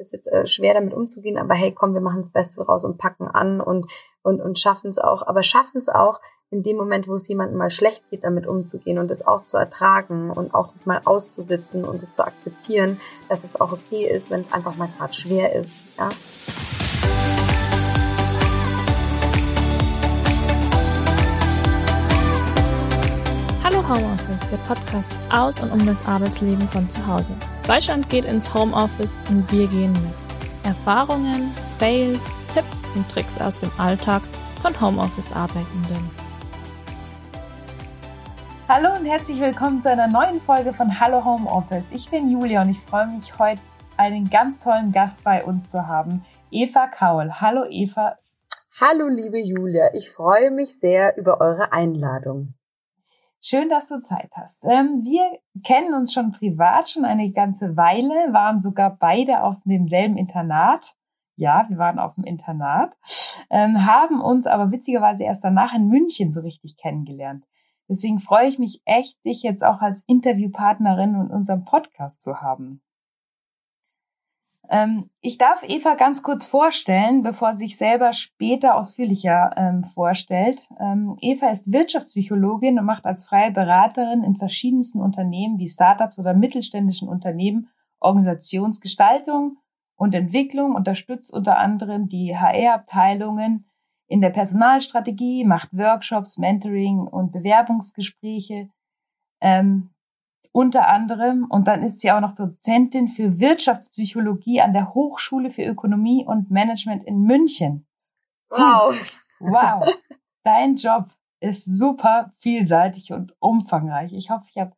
ist jetzt äh, schwer damit umzugehen, aber hey, komm, wir machen das Beste draus und packen an und, und, und schaffen es auch. Aber schaffen es auch, in dem Moment, wo es jemandem mal schlecht geht, damit umzugehen und es auch zu ertragen und auch das mal auszusitzen und es zu akzeptieren, dass es auch okay ist, wenn es einfach mal gerade schwer ist. Ja. Homeoffice, der Podcast aus und um das Arbeitsleben von zu Hause. Deutschland geht ins Homeoffice und wir gehen mit. Erfahrungen, Fails, Tipps und Tricks aus dem Alltag von Homeoffice-Arbeitenden. Hallo und herzlich willkommen zu einer neuen Folge von Hallo Homeoffice. Ich bin Julia und ich freue mich heute einen ganz tollen Gast bei uns zu haben, Eva Kaul. Hallo Eva. Hallo liebe Julia, ich freue mich sehr über eure Einladung. Schön, dass du Zeit hast. Ähm, wir kennen uns schon privat schon eine ganze Weile, waren sogar beide auf demselben Internat. Ja, wir waren auf dem Internat, ähm, haben uns aber witzigerweise erst danach in München so richtig kennengelernt. Deswegen freue ich mich echt, dich jetzt auch als Interviewpartnerin in unserem Podcast zu haben. Ähm, ich darf Eva ganz kurz vorstellen, bevor sie sich selber später ausführlicher ähm, vorstellt. Ähm, Eva ist Wirtschaftspsychologin und macht als freie Beraterin in verschiedensten Unternehmen wie Startups oder mittelständischen Unternehmen Organisationsgestaltung und Entwicklung, unterstützt unter anderem die HR-Abteilungen in der Personalstrategie, macht Workshops, Mentoring und Bewerbungsgespräche. Ähm, unter anderem. Und dann ist sie auch noch Dozentin für Wirtschaftspsychologie an der Hochschule für Ökonomie und Management in München. Wow. Wow. Dein Job ist super vielseitig und umfangreich. Ich hoffe, ich habe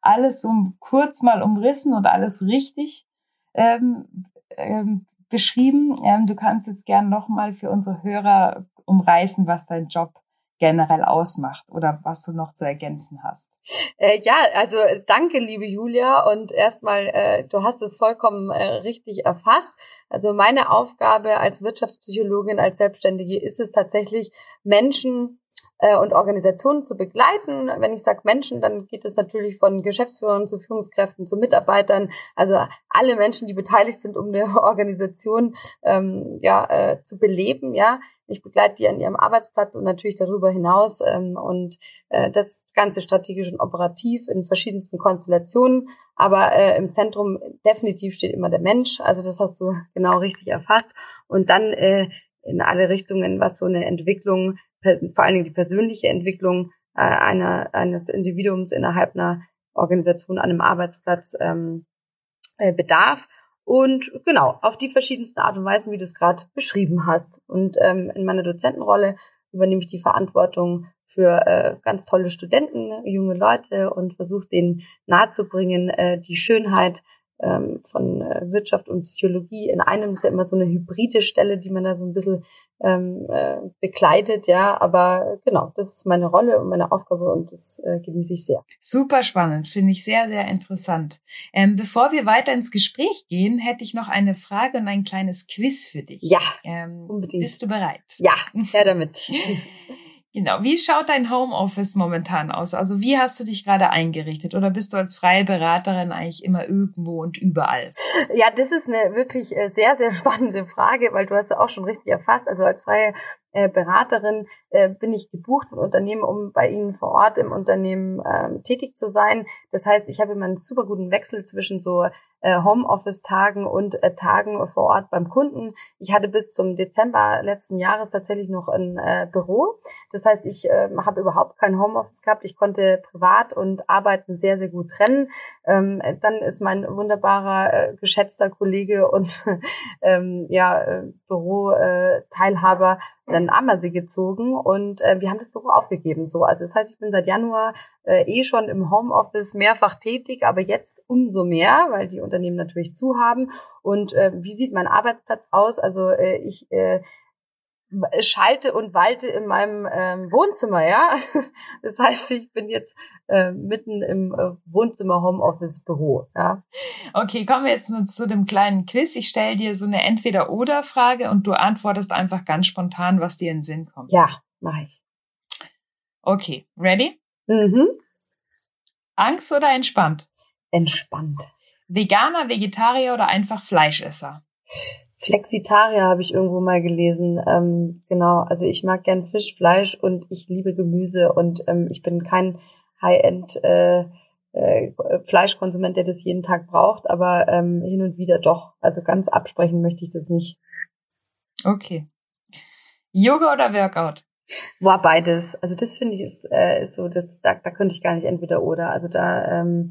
alles um kurz mal umrissen und alles richtig ähm, ähm, beschrieben. Ähm, du kannst jetzt gern nochmal für unsere Hörer umreißen, was dein Job generell ausmacht oder was du noch zu ergänzen hast. Äh, ja, also danke, liebe Julia. Und erstmal, äh, du hast es vollkommen äh, richtig erfasst. Also meine Aufgabe als Wirtschaftspsychologin, als Selbstständige ist es tatsächlich, Menschen äh, und Organisationen zu begleiten. Wenn ich sage Menschen, dann geht es natürlich von Geschäftsführern zu Führungskräften zu Mitarbeitern, also alle Menschen, die beteiligt sind, um eine Organisation ähm, ja äh, zu beleben. Ja, ich begleite die an ihrem Arbeitsplatz und natürlich darüber hinaus ähm, und äh, das Ganze strategisch und operativ in verschiedensten Konstellationen. Aber äh, im Zentrum definitiv steht immer der Mensch. Also das hast du genau richtig erfasst. Und dann äh, in alle Richtungen, was so eine Entwicklung, vor allen Dingen die persönliche Entwicklung äh, einer, eines Individuums innerhalb einer Organisation an einem Arbeitsplatz ähm, äh, bedarf. Und genau, auf die verschiedensten Art und Weisen, wie du es gerade beschrieben hast. Und ähm, in meiner Dozentenrolle übernehme ich die Verantwortung für äh, ganz tolle Studenten, junge Leute und versuche denen nahezubringen, äh, die Schönheit ähm, von äh, Wirtschaft und Psychologie in einem. Das ist ja immer so eine hybride Stelle, die man da so ein bisschen ähm, äh, begleitet, ja. Aber genau, das ist meine Rolle und meine Aufgabe und das äh, genieße ich sehr. Super spannend, finde ich sehr, sehr interessant. Ähm, bevor wir weiter ins Gespräch gehen, hätte ich noch eine Frage und ein kleines Quiz für dich. Ja, ähm, unbedingt. Bist du bereit? Ja, her damit. Genau. Wie schaut dein Homeoffice momentan aus? Also wie hast du dich gerade eingerichtet? Oder bist du als freie Beraterin eigentlich immer irgendwo und überall? Ja, das ist eine wirklich äh, sehr, sehr spannende Frage, weil du hast ja auch schon richtig erfasst. Also als freie äh, Beraterin äh, bin ich gebucht von Unternehmen, um bei ihnen vor Ort im Unternehmen ähm, tätig zu sein. Das heißt, ich habe immer einen super guten Wechsel zwischen so äh, Homeoffice-Tagen und äh, Tagen vor Ort beim Kunden. Ich hatte bis zum Dezember letzten Jahres tatsächlich noch ein äh, Büro. Das heißt, ich äh, habe überhaupt kein Homeoffice gehabt. Ich konnte privat und Arbeiten sehr, sehr gut trennen. Ähm, dann ist mein wunderbarer, äh, geschätzter Kollege und ähm, ja, äh, Büro-Teilhaber dann in Ammersee gezogen und äh, wir haben das Büro aufgegeben. So, also das heißt, ich bin seit Januar äh, eh schon im Homeoffice mehrfach tätig, aber jetzt umso mehr, weil die Unternehmen natürlich zu haben. Und äh, wie sieht mein Arbeitsplatz aus? Also äh, ich äh, schalte und walte in meinem ähm, Wohnzimmer, ja. Das heißt, ich bin jetzt äh, mitten im äh, Wohnzimmer Homeoffice Büro, ja. Okay, kommen wir jetzt nur zu dem kleinen Quiz. Ich stelle dir so eine Entweder-Oder-Frage und du antwortest einfach ganz spontan, was dir in den Sinn kommt. Ja, mache ich. Okay, ready? Mhm. Angst oder entspannt? Entspannt. Veganer, Vegetarier oder einfach Fleischesser? Flexitarier habe ich irgendwo mal gelesen. Ähm, genau, also ich mag gern Fisch, Fleisch und ich liebe Gemüse und ähm, ich bin kein High-End äh, äh, Fleischkonsument, der das jeden Tag braucht, aber ähm, hin und wieder doch. Also ganz absprechen möchte ich das nicht. Okay. Yoga oder Workout? War beides. Also das finde ich ist, äh, ist so, das, da, da könnte ich gar nicht entweder oder. Also da, ähm,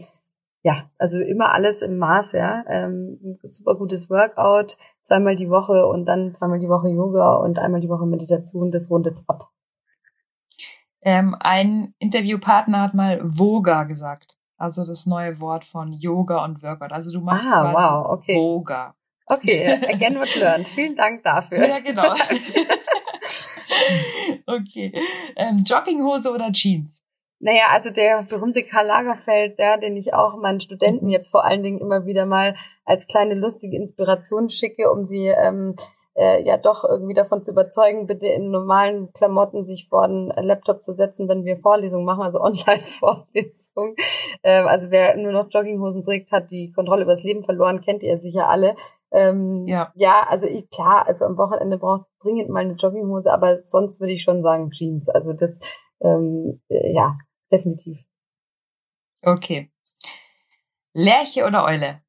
ja, also immer alles im Maß, ja. Ähm, super gutes Workout, zweimal die Woche und dann zweimal die Woche Yoga und einmal die Woche Meditation, das rundet ab. Ähm, ein Interviewpartner hat mal Voga gesagt. Also das neue Wort von Yoga und Workout. Also du machst ah, quasi wow, okay. Voga. Okay, again what learned. Vielen Dank dafür. Ja, genau. okay. Ähm, Jogginghose oder Jeans? Naja, also der berühmte Karl Lagerfeld, ja, den ich auch meinen Studenten mhm. jetzt vor allen Dingen immer wieder mal als kleine lustige Inspiration schicke, um sie ähm, äh, ja doch irgendwie davon zu überzeugen, bitte in normalen Klamotten sich vor den Laptop zu setzen, wenn wir Vorlesungen machen, also Online-Vorlesungen. Ähm, also wer nur noch Jogginghosen trägt, hat die Kontrolle über das Leben verloren, kennt ihr sicher alle. Ähm, ja. ja, also ich, klar, also am Wochenende braucht dringend mal eine Jogginghose, aber sonst würde ich schon sagen Jeans. Also das, ähm, äh, ja, definitiv. Okay. Lerche oder Eule?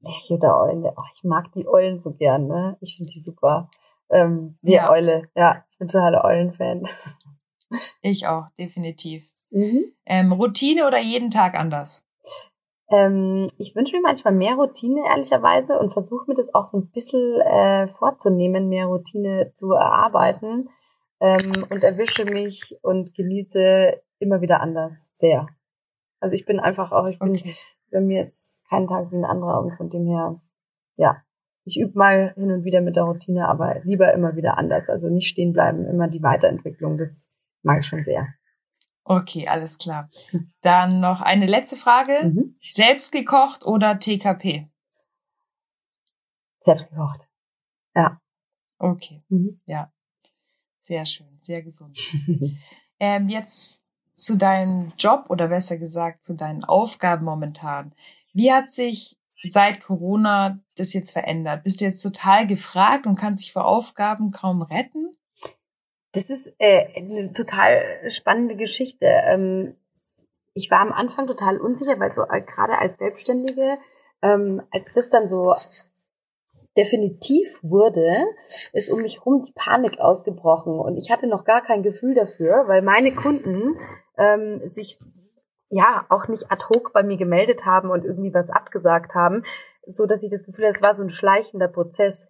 Lerche oder Eule. Oh, ich mag die Eulen so gern, ne? Ich finde die super. Ähm, die ja. Eule, ja, ich bin totaler Eulenfan. Ich auch, definitiv. Mhm. Ähm, Routine oder jeden Tag anders? Ähm, ich wünsche mir manchmal mehr Routine, ehrlicherweise, und versuche mir das auch so ein bisschen äh, vorzunehmen, mehr Routine zu erarbeiten. Ähm, und erwische mich und genieße immer wieder anders, sehr. Also ich bin einfach auch, ich bin, okay. bei mir ist kein Tag wie ein anderer und von dem her, ja, ich übe mal hin und wieder mit der Routine, aber lieber immer wieder anders. Also nicht stehen bleiben, immer die Weiterentwicklung, das mag ich schon sehr. Okay, alles klar. Dann noch eine letzte Frage. Mhm. Selbst gekocht oder TKP? Selbst gekocht. Ja. Okay. Mhm. Ja. Sehr schön, sehr gesund. ähm, jetzt zu deinem Job oder besser gesagt zu deinen Aufgaben momentan. Wie hat sich seit Corona das jetzt verändert? Bist du jetzt total gefragt und kannst dich vor Aufgaben kaum retten? Das ist äh, eine total spannende Geschichte. Ähm, ich war am Anfang total unsicher, weil so äh, gerade als Selbstständige, ähm, als das dann so definitiv wurde, ist um mich rum die Panik ausgebrochen und ich hatte noch gar kein Gefühl dafür, weil meine Kunden ähm, sich ja auch nicht ad hoc bei mir gemeldet haben und irgendwie was abgesagt haben, so dass ich das Gefühl hatte, es war so ein schleichender Prozess.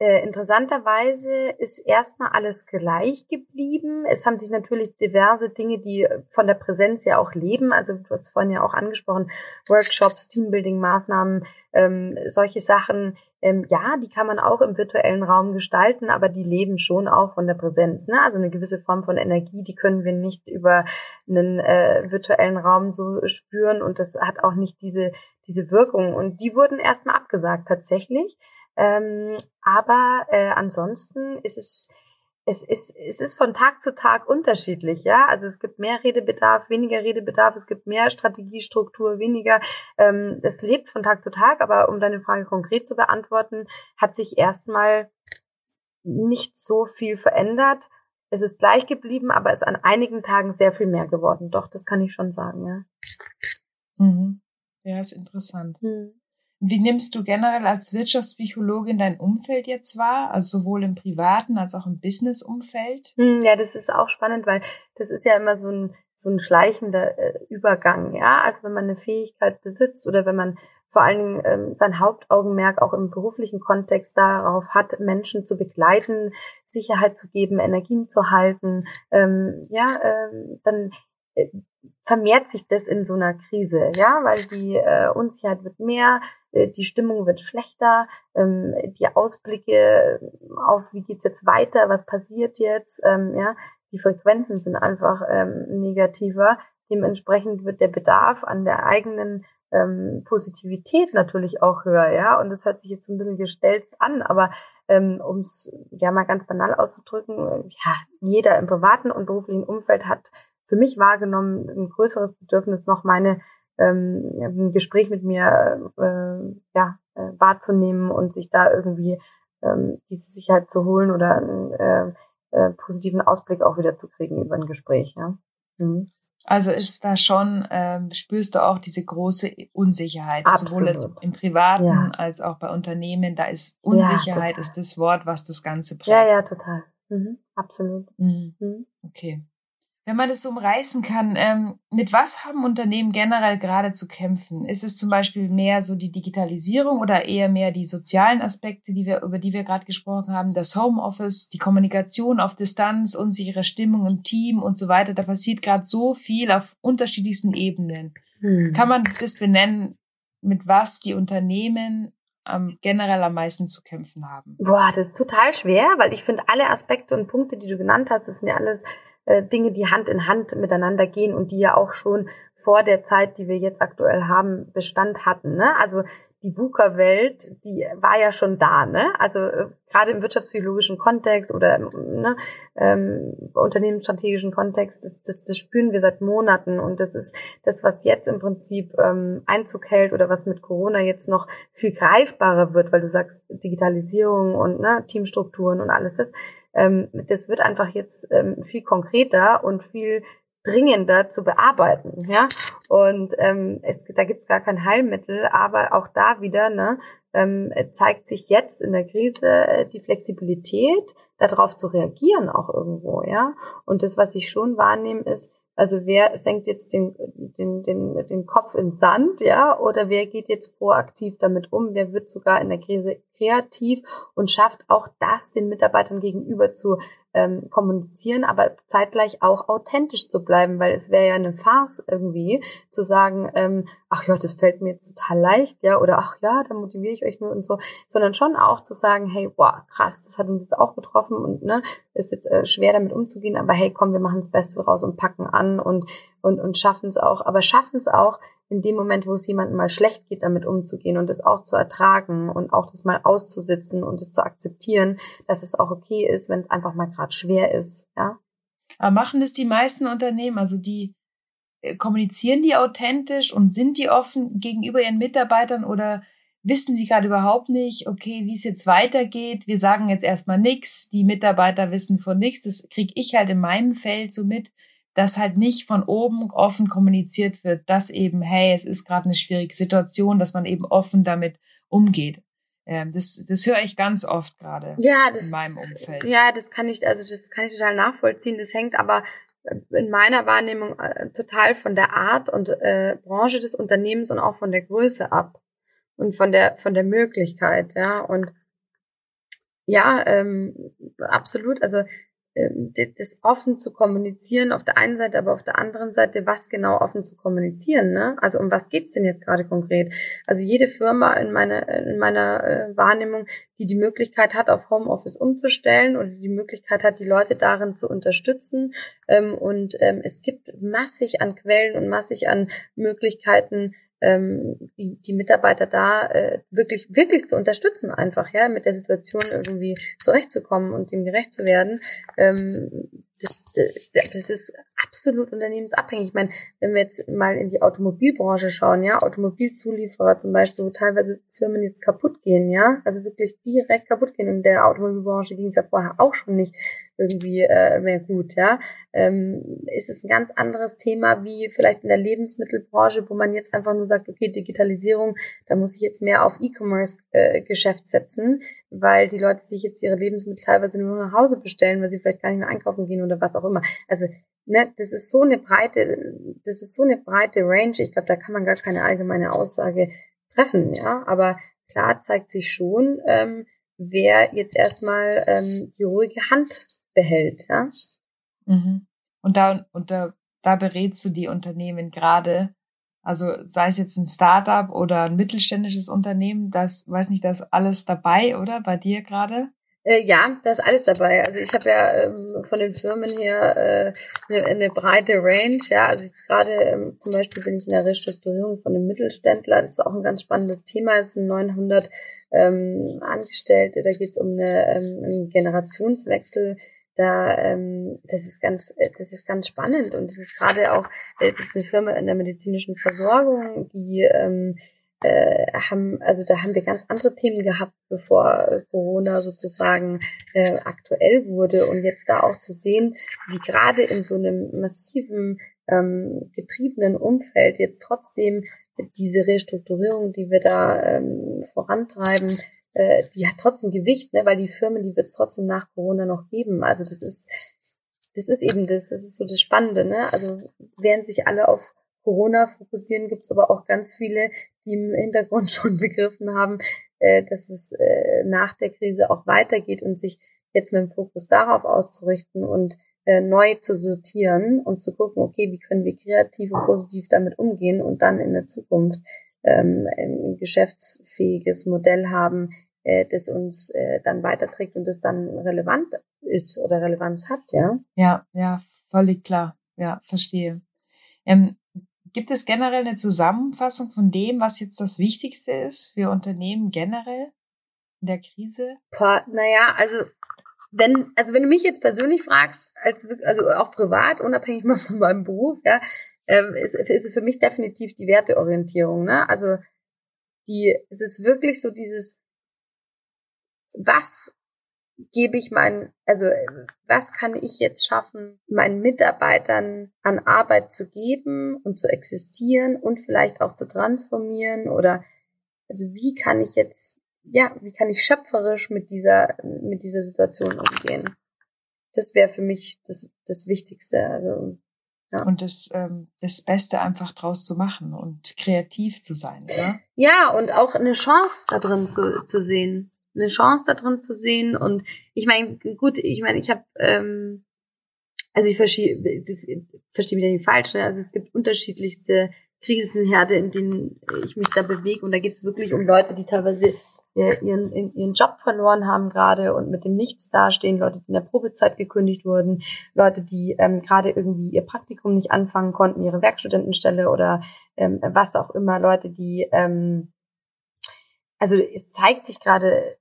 Äh, interessanterweise ist erstmal alles gleich geblieben. Es haben sich natürlich diverse Dinge, die von der Präsenz ja auch leben, also du hast vorhin ja auch angesprochen, Workshops, Teambuilding-Maßnahmen, ähm, solche Sachen, ähm, ja, die kann man auch im virtuellen Raum gestalten, aber die leben schon auch von der Präsenz. Ne? Also eine gewisse Form von Energie, die können wir nicht über einen äh, virtuellen Raum so spüren und das hat auch nicht diese, diese Wirkung. Und die wurden erstmal abgesagt tatsächlich. Ähm, aber äh, ansonsten ist es es ist, es ist von Tag zu Tag unterschiedlich, ja. Also es gibt mehr Redebedarf, weniger Redebedarf, es gibt mehr Strategiestruktur, weniger. Ähm, es lebt von Tag zu Tag, aber um deine Frage konkret zu beantworten, hat sich erstmal nicht so viel verändert. Es ist gleich geblieben, aber es ist an einigen Tagen sehr viel mehr geworden. Doch, das kann ich schon sagen, ja. Mhm. Ja, ist interessant. Mhm. Wie nimmst du generell als Wirtschaftspsychologin dein Umfeld jetzt wahr? Also sowohl im privaten als auch im Business-Umfeld? Hm, ja, das ist auch spannend, weil das ist ja immer so ein, so ein schleichender äh, Übergang, ja. Also wenn man eine Fähigkeit besitzt oder wenn man vor allen Dingen ähm, sein Hauptaugenmerk auch im beruflichen Kontext darauf hat, Menschen zu begleiten, Sicherheit zu geben, Energien zu halten, ähm, ja, ähm, dann vermehrt sich das in so einer Krise, ja, weil die äh, Unsicherheit wird mehr, äh, die Stimmung wird schlechter, ähm, die Ausblicke auf, wie geht's jetzt weiter, was passiert jetzt, ähm, ja, die Frequenzen sind einfach ähm, negativer. Dementsprechend wird der Bedarf an der eigenen ähm, Positivität natürlich auch höher, ja. Und das hört sich jetzt ein bisschen gestelzt an, aber ähm, um es ja mal ganz banal auszudrücken, ja, jeder im privaten und beruflichen Umfeld hat für mich wahrgenommen ein größeres Bedürfnis, noch meine ähm, ein Gespräch mit mir äh, ja, äh, wahrzunehmen und sich da irgendwie ähm, diese Sicherheit zu holen oder einen äh, äh, positiven Ausblick auch wieder zu kriegen über ein Gespräch. Ja. Mhm. Also ist da schon, ähm, spürst du auch diese große Unsicherheit, Absolut. sowohl jetzt im Privaten ja. als auch bei Unternehmen. Da ist Unsicherheit ja, ist das Wort, was das Ganze prägt. Ja, ja, total. Mhm. Absolut. Mhm. Mhm. Okay wenn man das so umreißen kann, ähm, mit was haben Unternehmen generell gerade zu kämpfen? Ist es zum Beispiel mehr so die Digitalisierung oder eher mehr die sozialen Aspekte, die wir, über die wir gerade gesprochen haben, das Homeoffice, die Kommunikation auf Distanz, unsichere Stimmung im Team und so weiter? Da passiert gerade so viel auf unterschiedlichsten Ebenen. Hm. Kann man das benennen, mit was die Unternehmen ähm, generell am meisten zu kämpfen haben? Boah, das ist total schwer, weil ich finde, alle Aspekte und Punkte, die du genannt hast, das sind ja alles äh, Dinge, die Hand in Hand miteinander gehen und die ja auch schon vor der Zeit, die wir jetzt aktuell haben, Bestand hatten. Ne? Also die VUCA-Welt, die war ja schon da, ne? Also äh, gerade im wirtschaftspsychologischen Kontext oder ne, ähm, unternehmensstrategischen Kontext, das, das, das spüren wir seit Monaten und das ist das, was jetzt im Prinzip ähm, Einzug hält oder was mit Corona jetzt noch viel greifbarer wird, weil du sagst Digitalisierung und ne, Teamstrukturen und alles das ähm, das wird einfach jetzt ähm, viel konkreter und viel dringender zu bearbeiten, ja. Und ähm, es, da gibt's gar kein Heilmittel, aber auch da wieder ne, ähm, zeigt sich jetzt in der Krise äh, die Flexibilität, darauf zu reagieren auch irgendwo, ja. Und das, was ich schon wahrnehme, ist, also wer senkt jetzt den, den, den, den Kopf ins Sand, ja, oder wer geht jetzt proaktiv damit um? Wer wird sogar in der Krise kreativ und schafft auch das den Mitarbeitern gegenüber zu ähm, kommunizieren, aber zeitgleich auch authentisch zu bleiben, weil es wäre ja eine Farce irgendwie zu sagen, ähm, ach ja, das fällt mir jetzt total leicht, ja, oder ach ja, da motiviere ich euch nur und so, sondern schon auch zu sagen, hey, wow, krass, das hat uns jetzt auch getroffen und ne, ist jetzt äh, schwer damit umzugehen, aber hey, komm, wir machen das Beste draus und packen an und und und schaffen es auch, aber schaffen es auch in dem Moment, wo es jemandem mal schlecht geht, damit umzugehen und es auch zu ertragen und auch das mal auszusitzen und es zu akzeptieren, dass es auch okay ist, wenn es einfach mal gerade schwer ist, ja. Aber machen das die meisten Unternehmen, also die äh, kommunizieren die authentisch und sind die offen gegenüber ihren Mitarbeitern oder wissen sie gerade überhaupt nicht, okay, wie es jetzt weitergeht. Wir sagen jetzt erstmal nichts, die Mitarbeiter wissen von nichts. Das kriege ich halt in meinem Feld so mit dass halt nicht von oben offen kommuniziert wird, dass eben, hey, es ist gerade eine schwierige Situation, dass man eben offen damit umgeht. Ähm, das, das höre ich ganz oft gerade ja, in meinem Umfeld. Ja, das kann ich, also das kann ich total nachvollziehen. Das hängt aber in meiner Wahrnehmung äh, total von der Art und äh, Branche des Unternehmens und auch von der Größe ab und von der von der Möglichkeit, ja und ja, ähm, absolut. Also das offen zu kommunizieren auf der einen Seite, aber auf der anderen Seite, was genau offen zu kommunizieren. Ne? Also um was geht's denn jetzt gerade konkret? Also jede Firma in meiner, in meiner äh, Wahrnehmung, die die Möglichkeit hat, auf Homeoffice umzustellen oder die Möglichkeit hat, die Leute darin zu unterstützen. Ähm, und ähm, es gibt massig an Quellen und massig an Möglichkeiten, ähm, die, die Mitarbeiter da äh, wirklich, wirklich zu unterstützen, einfach, ja, mit der Situation irgendwie zurechtzukommen und dem gerecht zu werden. Ähm, das, das, das ist absolut unternehmensabhängig. Ich meine, wenn wir jetzt mal in die Automobilbranche schauen, ja, Automobilzulieferer zum Beispiel, wo teilweise Firmen jetzt kaputt gehen, ja, also wirklich direkt kaputt gehen. Und der Automobilbranche ging es ja vorher auch schon nicht irgendwie äh, mehr gut, ja. Ähm, ist es ein ganz anderes Thema wie vielleicht in der Lebensmittelbranche, wo man jetzt einfach nur sagt, okay, Digitalisierung, da muss ich jetzt mehr auf E-Commerce-Geschäft äh, setzen, weil die Leute sich jetzt ihre Lebensmittel teilweise nur nach Hause bestellen, weil sie vielleicht gar nicht mehr einkaufen gehen oder was auch immer. Also ne, das ist so eine breite, das ist so eine breite Range. Ich glaube, da kann man gar keine allgemeine Aussage treffen, ja. Aber klar zeigt sich schon, ähm, wer jetzt erstmal ähm, die ruhige Hand behält, ja. Mhm. Und da und da, da berätst du die Unternehmen gerade, also sei es jetzt ein Startup oder ein mittelständisches Unternehmen, das weiß nicht, das alles dabei, oder bei dir gerade? Äh, ja, da ist alles dabei. Also ich habe ja ähm, von den Firmen her äh, eine, eine breite Range. Ja, also jetzt gerade ähm, zum Beispiel bin ich in der Restrukturierung von einem Mittelständler. Das ist auch ein ganz spannendes Thema. Es sind 900 ähm, Angestellte. Da geht es um eine, ähm, einen Generationswechsel da ähm, das ist ganz äh, das ist ganz spannend und das ist gerade auch äh, das ist eine Firma in der medizinischen Versorgung die ähm, äh, haben also da haben wir ganz andere Themen gehabt bevor Corona sozusagen äh, aktuell wurde und jetzt da auch zu sehen wie gerade in so einem massiven ähm, getriebenen Umfeld jetzt trotzdem diese Restrukturierung die wir da ähm, vorantreiben äh, die hat trotzdem Gewicht, ne, weil die Firmen, die wird es trotzdem nach Corona noch geben. Also das ist, das ist eben das, das ist so das Spannende, ne? Also während sich alle auf Corona fokussieren, gibt's aber auch ganz viele, die im Hintergrund schon begriffen haben, äh, dass es äh, nach der Krise auch weitergeht und sich jetzt mit dem Fokus darauf auszurichten und äh, neu zu sortieren und zu gucken, okay, wie können wir kreativ und positiv damit umgehen und dann in der Zukunft ähm, ein geschäftsfähiges Modell haben, das uns dann weiterträgt und das dann relevant ist oder Relevanz hat, ja? Ja, ja, völlig klar. Ja, verstehe. Ähm, gibt es generell eine Zusammenfassung von dem, was jetzt das Wichtigste ist für Unternehmen generell in der Krise? Boah, naja, also wenn, also wenn du mich jetzt persönlich fragst, als also auch privat, unabhängig mal von meinem Beruf, ja, ähm, ist, ist für mich definitiv die Werteorientierung. Ne? Also die, es ist wirklich so dieses, was gebe ich meinen, also was kann ich jetzt schaffen, meinen Mitarbeitern an Arbeit zu geben und zu existieren und vielleicht auch zu transformieren oder also wie kann ich jetzt, ja, wie kann ich schöpferisch mit dieser, mit dieser Situation umgehen? Das wäre für mich das, das Wichtigste. Also ja. Und das, ähm, das Beste einfach draus zu machen und kreativ zu sein, oder? Ja, und auch eine Chance da drin zu, zu sehen. Eine Chance da drin zu sehen. Und ich meine, gut, ich meine, ich habe, ähm, also ich verstehe, verstehe mich da nicht falsch, ne? Also es gibt unterschiedlichste Krisenherde, in denen ich mich da bewege. Und da geht es wirklich um Leute, die teilweise ihren, ihren Job verloren haben gerade und mit dem Nichts dastehen, Leute, die in der Probezeit gekündigt wurden, Leute, die ähm, gerade irgendwie ihr Praktikum nicht anfangen konnten, ihre Werkstudentenstelle oder ähm, was auch immer, Leute, die ähm, also es zeigt sich gerade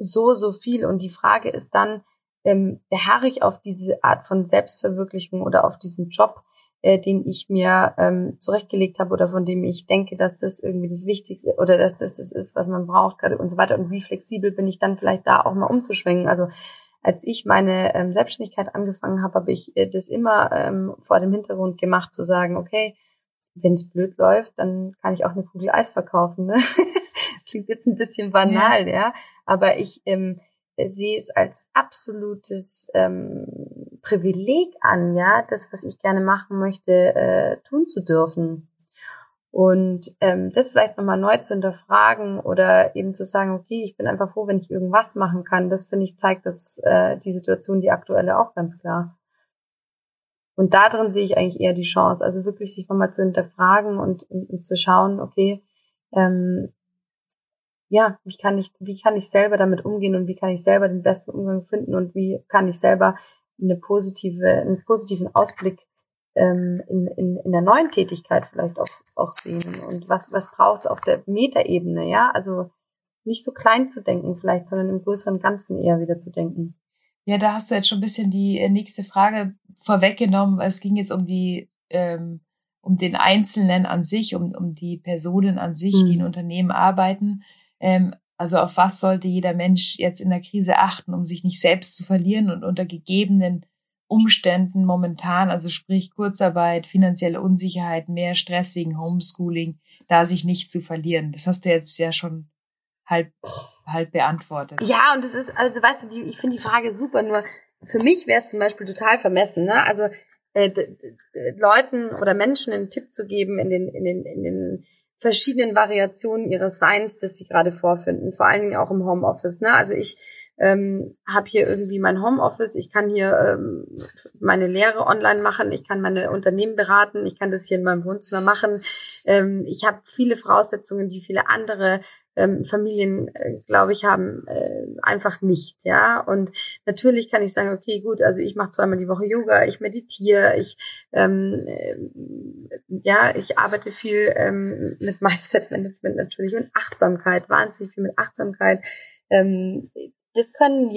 so, so viel und die Frage ist dann, ähm, beharre ich auf diese Art von Selbstverwirklichung oder auf diesen Job, äh, den ich mir ähm, zurechtgelegt habe oder von dem ich denke, dass das irgendwie das Wichtigste oder dass das das ist, was man braucht gerade und so weiter. Und wie flexibel bin ich dann vielleicht da auch mal umzuschwenken? Also als ich meine ähm, Selbstständigkeit angefangen habe, habe ich äh, das immer ähm, vor dem Hintergrund gemacht, zu sagen, okay, wenn es blöd läuft, dann kann ich auch eine Kugel Eis verkaufen. Ne? Klingt jetzt ein bisschen banal, ja. ja. Aber ich ähm, sehe es als absolutes ähm, Privileg an, ja, das, was ich gerne machen möchte, äh, tun zu dürfen. Und ähm, das vielleicht nochmal neu zu hinterfragen oder eben zu sagen, okay, ich bin einfach froh, wenn ich irgendwas machen kann, das finde ich zeigt das äh, die Situation, die aktuelle auch ganz klar. Und da drin sehe ich eigentlich eher die Chance, also wirklich sich nochmal zu hinterfragen und, und, und zu schauen, okay, ähm, ja, wie kann ich, wie kann ich selber damit umgehen und wie kann ich selber den besten Umgang finden und wie kann ich selber eine positive, einen positiven Ausblick ähm, in, in, in der neuen Tätigkeit vielleicht auch, auch sehen. Und was, was braucht es auf der Metaebene, ja? Also nicht so klein zu denken vielleicht, sondern im größeren Ganzen eher wieder zu denken. Ja, da hast du jetzt schon ein bisschen die äh, nächste Frage vorweggenommen. Es ging jetzt um die, ähm, um den Einzelnen an sich, um, um die Personen an sich, mhm. die in Unternehmen arbeiten. Ähm, also auf was sollte jeder Mensch jetzt in der Krise achten, um sich nicht selbst zu verlieren und unter gegebenen Umständen momentan, also sprich Kurzarbeit, finanzielle Unsicherheit, mehr Stress wegen Homeschooling, da sich nicht zu verlieren. Das hast du jetzt ja schon halb, halb beantwortet. Ja, und das ist, also weißt du, die, ich finde die Frage super, nur für mich wäre es zum Beispiel total vermessen, ne? Also äh, Leuten oder Menschen einen Tipp zu geben in den, in den, in den verschiedenen Variationen ihres Seins, das sie gerade vorfinden, vor allen Dingen auch im Homeoffice. Ne? Also ich ähm, habe hier irgendwie mein Homeoffice, ich kann hier ähm, meine Lehre online machen, ich kann meine Unternehmen beraten, ich kann das hier in meinem Wohnzimmer machen. Ähm, ich habe viele Voraussetzungen, die viele andere ähm, Familien, äh, glaube ich, haben äh, einfach nicht, ja. Und natürlich kann ich sagen, okay, gut, also ich mache zweimal die Woche Yoga, ich meditiere, ich ähm, äh, ja, ich arbeite viel ähm, mit Mindset Management natürlich und Achtsamkeit, wahnsinnig viel mit Achtsamkeit. Ähm, das können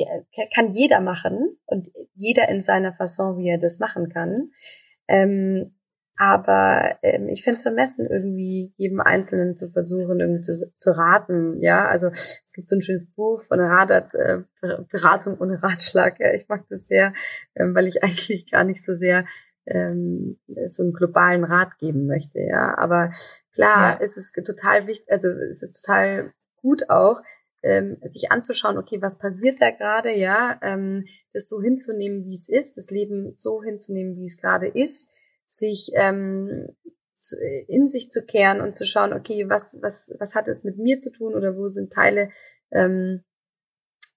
kann jeder machen und jeder in seiner Fasson, wie er das machen kann. Ähm, aber ähm, ich fände es vermessen, irgendwie jedem Einzelnen zu versuchen, irgendwie zu, zu raten. Ja, also es gibt so ein schönes Buch von Radat, äh, Beratung ohne Ratschlag. Ja, ich mag das sehr, ähm, weil ich eigentlich gar nicht so sehr ähm, so einen globalen Rat geben möchte. Ja, aber klar, ja. es ist total wichtig, also es ist total gut auch, ähm, sich anzuschauen, okay, was passiert da gerade, ja, ähm, das so hinzunehmen, wie es ist, das Leben so hinzunehmen, wie es gerade ist sich ähm, in sich zu kehren und zu schauen, okay, was, was, was hat es mit mir zu tun oder wo sind Teile, ähm,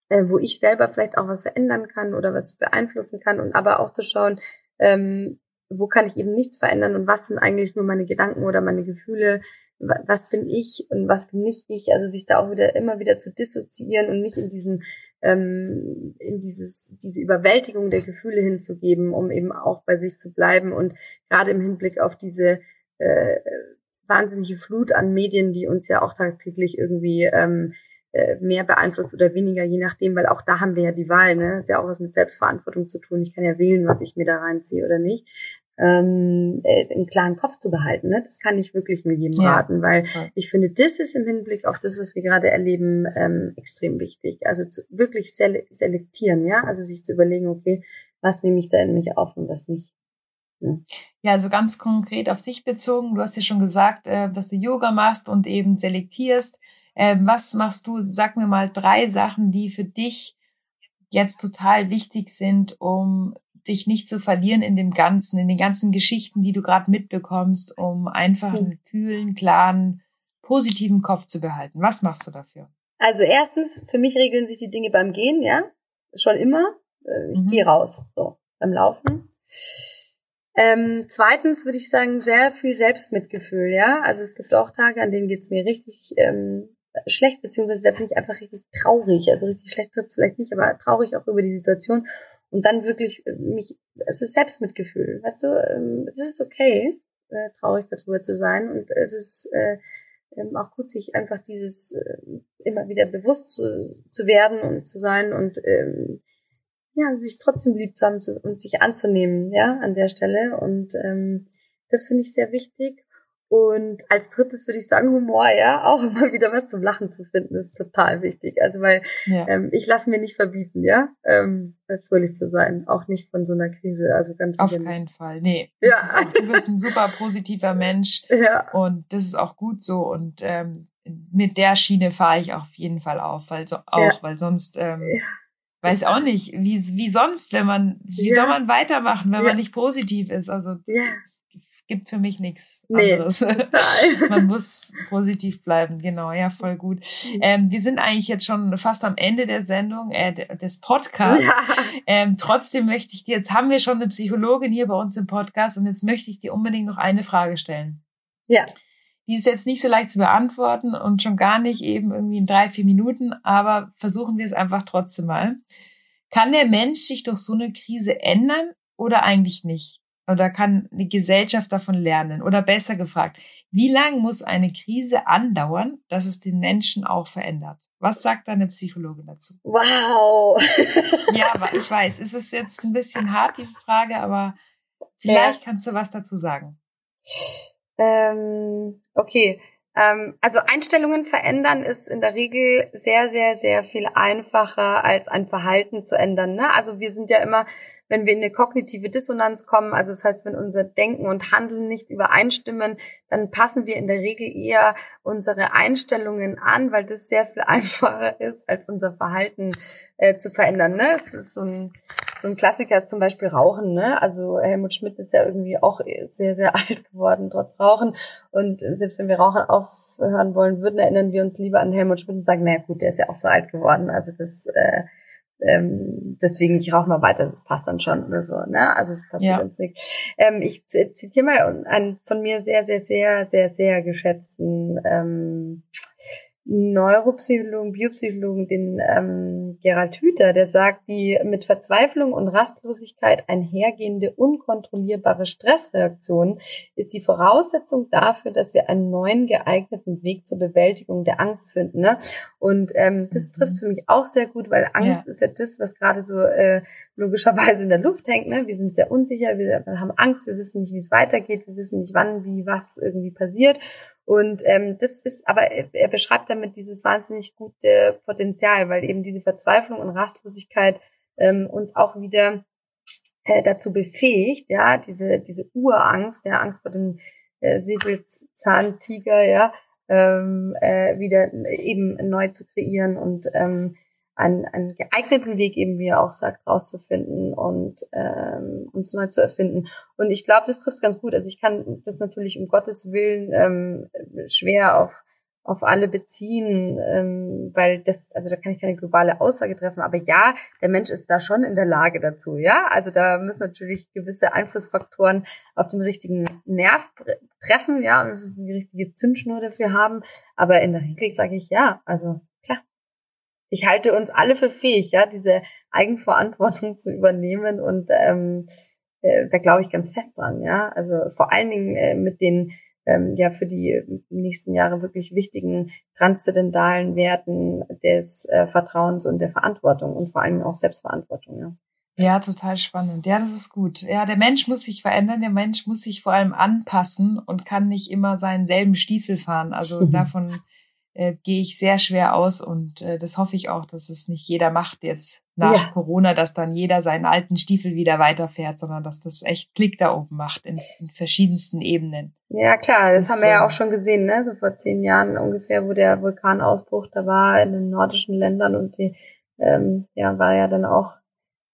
äh, wo ich selber vielleicht auch was verändern kann oder was beeinflussen kann und aber auch zu schauen, ähm, wo kann ich eben nichts verändern und was sind eigentlich nur meine Gedanken oder meine Gefühle, was bin ich und was bin nicht ich, also sich da auch wieder immer wieder zu dissoziieren und nicht in diesen ähm, in dieses diese Überwältigung der Gefühle hinzugeben, um eben auch bei sich zu bleiben und gerade im Hinblick auf diese äh, wahnsinnige Flut an Medien, die uns ja auch tagtäglich irgendwie ähm, äh, mehr beeinflusst oder weniger, je nachdem, weil auch da haben wir ja die Wahl, ne? Das ist ja auch was mit Selbstverantwortung zu tun. Ich kann ja wählen, was ich mir da reinziehe oder nicht ähm, äh, einen klaren Kopf zu behalten. Ne? Das kann ich wirklich nur jedem ja. raten, weil ich finde, das ist im Hinblick auf das, was wir gerade erleben, ähm, extrem wichtig. Also zu, wirklich sele selektieren, ja, also sich zu überlegen, okay, was nehme ich da in mich auf und was nicht. Ja. ja, also ganz konkret auf dich bezogen. Du hast ja schon gesagt, äh, dass du Yoga machst und eben selektierst. Äh, was machst du? Sag mir mal drei Sachen, die für dich jetzt total wichtig sind, um dich nicht zu verlieren in dem Ganzen, in den ganzen Geschichten, die du gerade mitbekommst, um einfach einen hm. kühlen, klaren, positiven Kopf zu behalten. Was machst du dafür? Also erstens, für mich regeln sich die Dinge beim Gehen, ja, schon immer. Äh, ich mhm. gehe raus, so beim Laufen. Ähm, zweitens würde ich sagen, sehr viel Selbstmitgefühl, ja. Also es gibt auch Tage, an denen geht's mir richtig ähm, schlecht, beziehungsweise da bin ich einfach richtig traurig. Also richtig schlecht trifft vielleicht nicht, aber traurig auch über die Situation. Und dann wirklich äh, mich, ist Selbstmitgefühl, weißt du, ähm, es ist okay, äh, traurig darüber zu sein und es ist äh, ähm, auch gut, sich einfach dieses immer wieder bewusst zu, zu werden und zu sein und ähm, ja, sich trotzdem lieb zu haben und sich anzunehmen, ja, an der Stelle. Und das finde ich sehr wichtig. Und als drittes würde ich sagen, Humor, ja, auch immer wieder was zum Lachen zu finden, ist total wichtig. Also weil ja. ähm, ich lasse mir nicht verbieten, ja, ähm, fröhlich zu sein, auch nicht von so einer Krise. Also ganz auf keinen Fall. Nee, ja. Auch, du bist ein super positiver Mensch ja. und das ist auch gut so. Und ähm, mit der Schiene fahre ich auf jeden Fall auf, weil so, auch, ja. weil sonst ähm, ja. weiß auch nicht, wie wie sonst, wenn man, wie soll man weitermachen, wenn man nicht positiv ist. Also ja gibt für mich nichts anderes. Nee, Man muss positiv bleiben, genau, ja, voll gut. Ähm, wir sind eigentlich jetzt schon fast am Ende der Sendung, äh, des Podcasts. Ja. Ähm, trotzdem möchte ich dir, jetzt haben wir schon eine Psychologin hier bei uns im Podcast und jetzt möchte ich dir unbedingt noch eine Frage stellen. Ja. Die ist jetzt nicht so leicht zu beantworten und schon gar nicht eben irgendwie in drei, vier Minuten, aber versuchen wir es einfach trotzdem mal. Kann der Mensch sich durch so eine Krise ändern oder eigentlich nicht? Oder kann eine Gesellschaft davon lernen? Oder besser gefragt, wie lang muss eine Krise andauern, dass es den Menschen auch verändert? Was sagt deine Psychologin dazu? Wow. ja, aber ich weiß, es ist jetzt ein bisschen hart, die Frage, aber vielleicht ja. kannst du was dazu sagen. Ähm, okay. Ähm, also Einstellungen verändern ist in der Regel sehr, sehr, sehr viel einfacher als ein Verhalten zu ändern. Ne? Also wir sind ja immer wenn wir in eine kognitive Dissonanz kommen, also das heißt, wenn unser Denken und Handeln nicht übereinstimmen, dann passen wir in der Regel eher unsere Einstellungen an, weil das sehr viel einfacher ist, als unser Verhalten äh, zu verändern. Ne? Es ist so ein, so ein Klassiker ist zum Beispiel Rauchen. Ne? Also Helmut Schmidt ist ja irgendwie auch sehr, sehr alt geworden, trotz Rauchen. Und selbst wenn wir Rauchen aufhören wollen würden, erinnern wir uns lieber an Helmut Schmidt und sagen, naja gut, der ist ja auch so alt geworden. Also das äh, ähm, deswegen ich rauche mal weiter, das passt dann schon oder so, ne? Also es passiert ja. uns nicht. Ähm, ich zitiere mal einen von mir sehr, sehr, sehr, sehr, sehr geschätzten ähm, Neuropsychologen, Biopsychologen, den ähm, Gerald Hüther, der sagt, die mit Verzweiflung und Rastlosigkeit einhergehende unkontrollierbare Stressreaktion ist die Voraussetzung dafür, dass wir einen neuen geeigneten Weg zur Bewältigung der Angst finden. Ne? Und ähm, das mhm. trifft für mich auch sehr gut, weil Angst ja. ist ja das, was gerade so äh, logischerweise in der Luft hängt. Ne? Wir sind sehr unsicher, wir haben Angst, wir wissen nicht, wie es weitergeht, wir wissen nicht, wann, wie, was irgendwie passiert. Und ähm, das ist, aber er beschreibt damit dieses wahnsinnig gute Potenzial, weil eben diese Verzweiflung und Rastlosigkeit ähm, uns auch wieder äh, dazu befähigt, ja, diese, diese Urangst, der Angst vor den äh, Säbelzahntiger, ja, ähm, äh, wieder eben neu zu kreieren und ähm, einen, einen geeigneten Weg eben, wie er auch sagt, rauszufinden und ähm, uns neu zu erfinden. Und ich glaube, das trifft ganz gut. Also ich kann das natürlich um Gottes Willen ähm, schwer auf auf alle beziehen, ähm, weil das, also da kann ich keine globale Aussage treffen. Aber ja, der Mensch ist da schon in der Lage dazu, ja. Also da müssen natürlich gewisse Einflussfaktoren auf den richtigen Nerv treffen, ja, und wir müssen die richtige Zündschnur dafür haben. Aber in der Regel sage ich ja, also ich halte uns alle für fähig, ja, diese Eigenverantwortung zu übernehmen und ähm, äh, da glaube ich ganz fest dran, ja. Also vor allen Dingen äh, mit den ähm, ja für die nächsten Jahre wirklich wichtigen transzendentalen Werten des äh, Vertrauens und der Verantwortung und vor allen Dingen auch Selbstverantwortung, ja. Ja, total spannend. Ja, das ist gut. Ja, der Mensch muss sich verändern, der Mensch muss sich vor allem anpassen und kann nicht immer seinen selben Stiefel fahren. Also davon äh, gehe ich sehr schwer aus und äh, das hoffe ich auch, dass es nicht jeder macht jetzt nach ja. Corona, dass dann jeder seinen alten Stiefel wieder weiterfährt, sondern dass das echt Klick da oben macht in, in verschiedensten Ebenen. Ja, klar, das, das haben wir ja auch schon gesehen, ne? So vor zehn Jahren ungefähr, wo der Vulkanausbruch da war in den nordischen Ländern und die, ähm, ja, war ja dann auch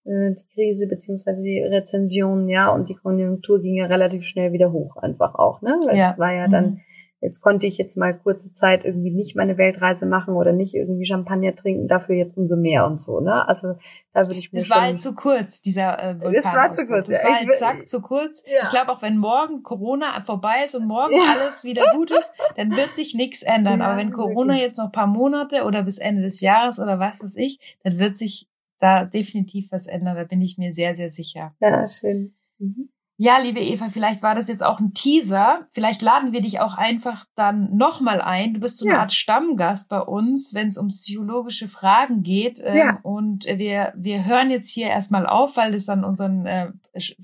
äh, die Krise beziehungsweise die Rezension, ja, und die Konjunktur ging ja relativ schnell wieder hoch, einfach auch, ne? Weil ja. es war ja dann mhm jetzt konnte ich jetzt mal kurze Zeit irgendwie nicht meine Weltreise machen oder nicht irgendwie Champagner trinken, dafür jetzt umso mehr und so, ne? Also da würde ich mir Das war halt zu kurz, dieser äh, Vulkan. Das war zu kurz. Das war halt zack, zu kurz. Ja. Ich glaube auch, wenn morgen Corona vorbei ist und morgen ja. alles wieder gut ist, dann wird sich nichts ändern. Ja, Aber wenn Corona wirklich. jetzt noch paar Monate oder bis Ende des Jahres oder was weiß ich, dann wird sich da definitiv was ändern. Da bin ich mir sehr, sehr sicher. Ja, schön. Mhm. Ja, liebe Eva, vielleicht war das jetzt auch ein Teaser. Vielleicht laden wir dich auch einfach dann nochmal ein. Du bist so eine ja. Art Stammgast bei uns, wenn es um psychologische Fragen geht. Ähm, ja. Und wir, wir hören jetzt hier erstmal auf, weil das dann unseren äh,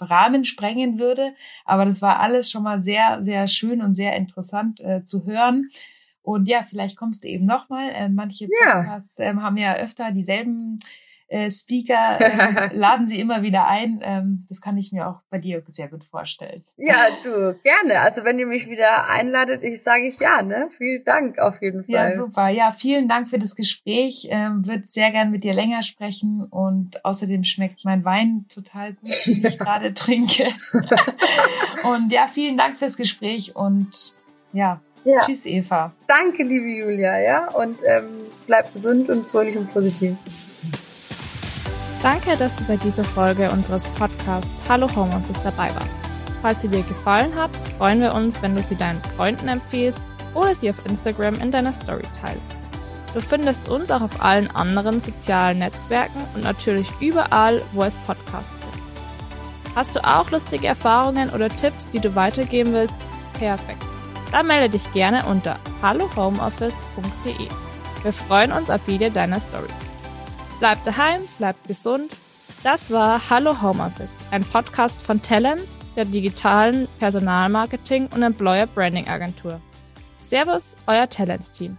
Rahmen sprengen würde. Aber das war alles schon mal sehr, sehr schön und sehr interessant äh, zu hören. Und ja, vielleicht kommst du eben nochmal. Äh, manche Podcasts ja. ähm, haben ja öfter dieselben äh, Speaker äh, laden sie immer wieder ein. Ähm, das kann ich mir auch bei dir sehr gut vorstellen. Ja, du, gerne. Also wenn ihr mich wieder einladet, ich sage ich ja, ne? Vielen Dank auf jeden Fall. Ja, super. Ja, vielen Dank für das Gespräch. Ähm, Würde sehr gern mit dir länger sprechen und außerdem schmeckt mein Wein total gut, den ich gerade trinke. und ja, vielen Dank fürs Gespräch und ja, ja. Tschüss, Eva. Danke, liebe Julia, ja. Und ähm, bleib gesund und fröhlich und positiv. Danke, dass du bei dieser Folge unseres Podcasts Hallo Homeoffice dabei warst. Falls sie dir gefallen hat, freuen wir uns, wenn du sie deinen Freunden empfiehlst oder sie auf Instagram in deiner Story teilst. Du findest uns auch auf allen anderen sozialen Netzwerken und natürlich überall, wo es Podcasts gibt. Hast du auch lustige Erfahrungen oder Tipps, die du weitergeben willst? Perfekt. Dann melde dich gerne unter hallohomeoffice.de. Wir freuen uns auf jede deiner Stories. Bleibt daheim, bleibt gesund. Das war Hallo Homeoffice, ein Podcast von Talents, der digitalen Personalmarketing und Employer Branding Agentur. Servus, euer Talents-Team.